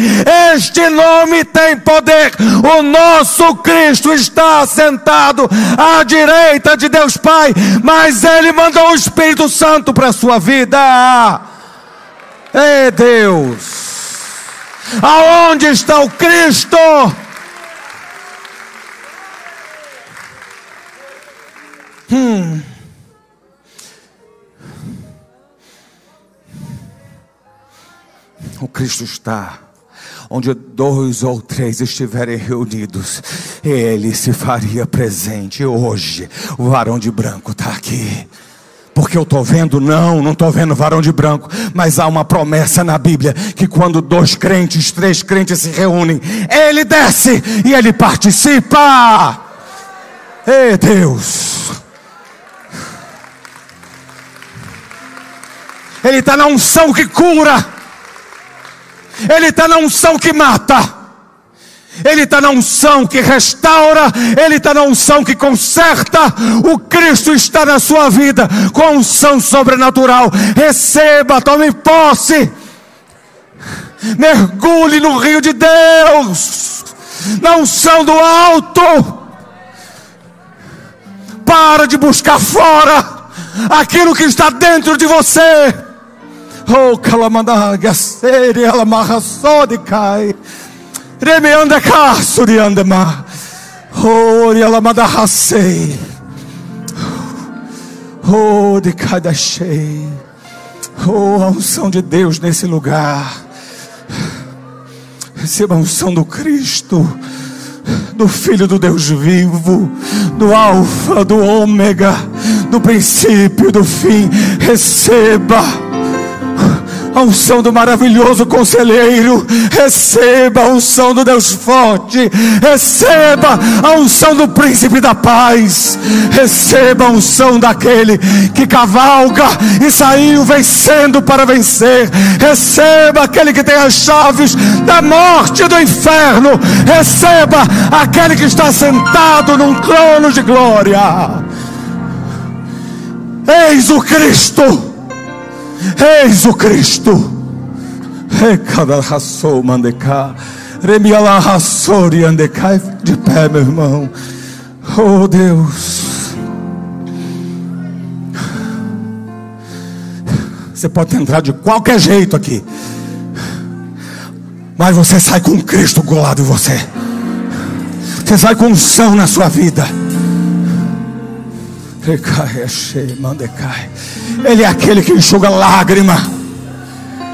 Este nome tem poder. O nosso Cristo está assentado à direita de Deus Pai, mas Ele mandou o Espírito Santo para a sua vida. Ei Deus, aonde está o Cristo? Hum. O Cristo está onde dois ou três estiverem reunidos, ele se faria presente. Hoje, o varão de branco está aqui. Porque eu estou vendo, não, não estou vendo varão de branco, mas há uma promessa na Bíblia que quando dois crentes, três crentes se reúnem, ele desce e ele participa. Ei Deus, ele está na unção que cura. Ele está na unção que mata. Ele está na unção que restaura, Ele está na unção que conserta. O Cristo está na sua vida com unção sobrenatural. Receba, tome posse. Mergulhe no rio de Deus, na unção do alto. Para de buscar fora aquilo que está dentro de você. Oh, calamanda, gaseri, ela marra só de cai. Remeanda caço de andema. Oh, ela manda racei. Oh, de cada cheio. Oh, a unção de Deus nesse lugar. Receba a unção do Cristo, do Filho do Deus vivo, do Alfa, do Ômega, do princípio, do fim. Receba a unção do maravilhoso conselheiro, receba a unção do Deus forte, receba a unção do príncipe da paz, receba a unção daquele que cavalga e saiu vencendo para vencer, receba aquele que tem as chaves da morte e do inferno, receba aquele que está sentado num trono de glória. Eis o Cristo. Eis o Cristo. De pé, meu irmão. Oh Deus. Você pode entrar de qualquer jeito aqui. Mas você sai com Cristo colado em você. Você sai com unção na sua vida. Ele é aquele que enxuga lágrima.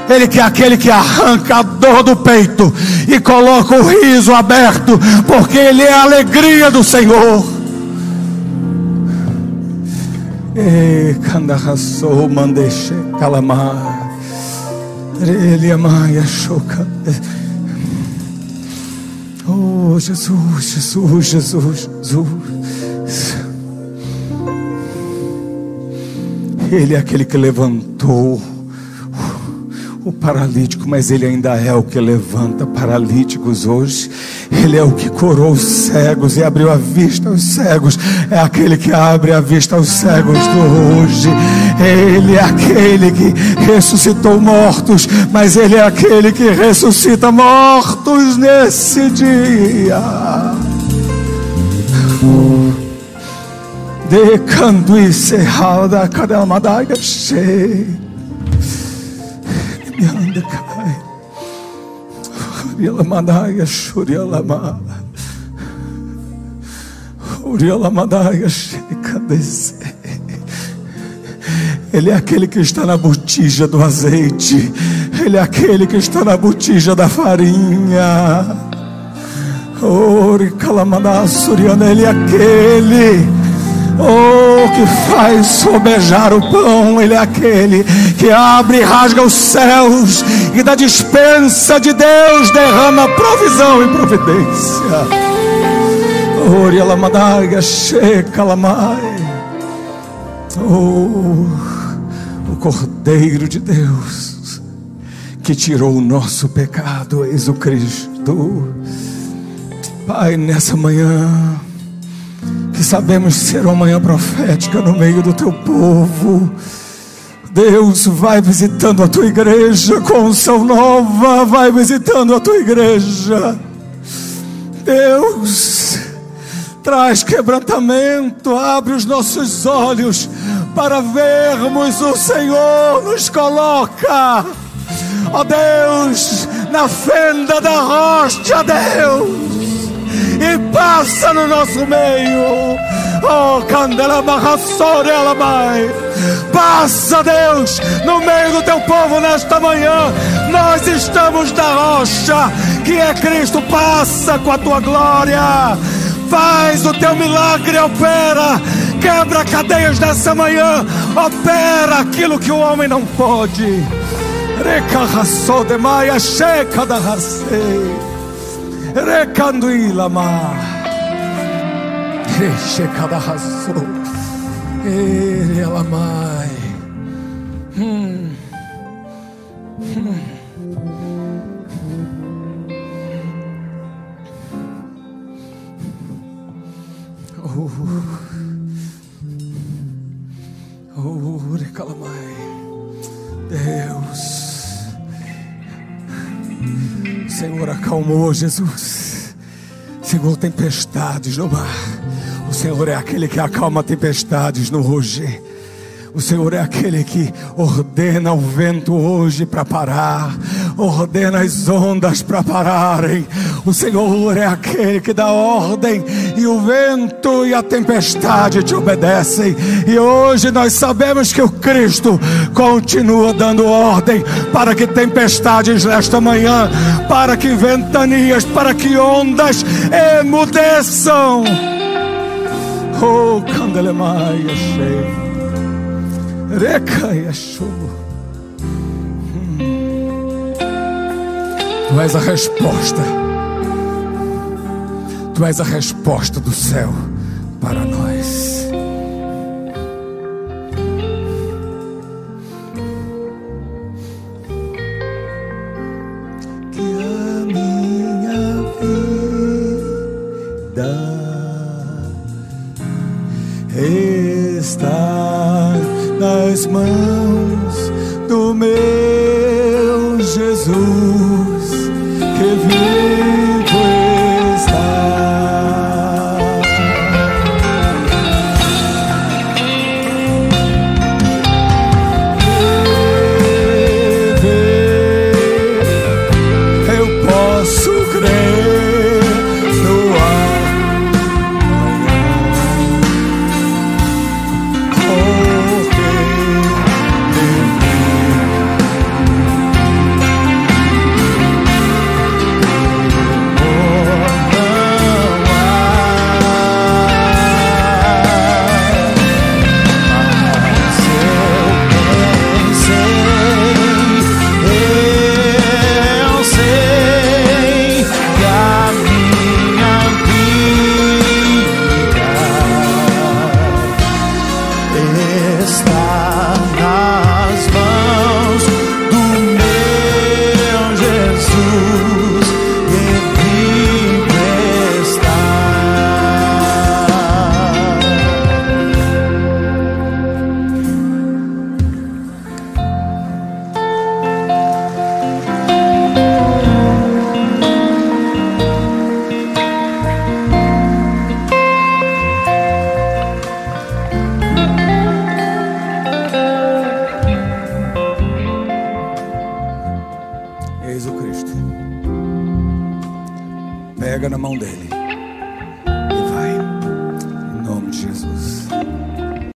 Ele é aquele que arranca a dor do peito e coloca o riso aberto, porque Ele é a alegria do Senhor. E candarraçou, mandeche, calamar. Ele amaia, choca. Oh, Jesus, Jesus, Jesus, Jesus. Ele é aquele que levantou o paralítico, mas ele ainda é o que levanta paralíticos hoje. Ele é o que curou os cegos e abriu a vista aos cegos. É aquele que abre a vista aos cegos do hoje. Ele é aquele que ressuscitou mortos, mas ele é aquele que ressuscita mortos nesse dia de candui serrada cada madaga che me anda cai Uriela madaga shuriela ma Uriela madaga checa desse ele é aquele que está na botija do azeite. Ele é aquele que está na botija da farinha. Ele é aquele Oh, que faz sobejar o pão, Ele é aquele que abre e rasga os céus e da dispensa de Deus derrama provisão e providência. Orialamadaiga, Shekalamai. Oh, o Cordeiro de Deus que tirou o nosso pecado, eis o Cristo. Pai, nessa manhã que sabemos ser uma manhã profética no meio do teu povo. Deus vai visitando a tua igreja com unção nova, vai visitando a tua igreja. Deus, traz quebrantamento, abre os nossos olhos para vermos o Senhor nos coloca. Ó Deus, na fenda da rocha, Deus e passa no nosso meio. Oh, Candela Barrassore Mãe. Passa, Deus, no meio do teu povo nesta manhã. Nós estamos na rocha, que é Cristo. Passa com a tua glória. Faz o teu milagre, opera. Quebra cadeias dessa manhã. Opera aquilo que o homem não pode. Recarraçou de maia, checa da racei. Recanduilama. Rechecadahasso. Erelamai. Hum. Hum. Senhor acalmou Jesus. Senhor, tempestades no mar. O Senhor é aquele que acalma tempestades no rugir. O Senhor é aquele que ordena o vento hoje para parar, ordena as ondas para pararem. O Senhor é aquele que dá ordem, e o vento e a tempestade te obedecem. E hoje nós sabemos que o Cristo continua dando ordem para que tempestades nesta manhã, para que ventanias, para que ondas emudeçam. Oh, candelemaia cheia, recaia. Hum. Tu és a resposta. Tu és a resposta do céu para nós. está nas mãos.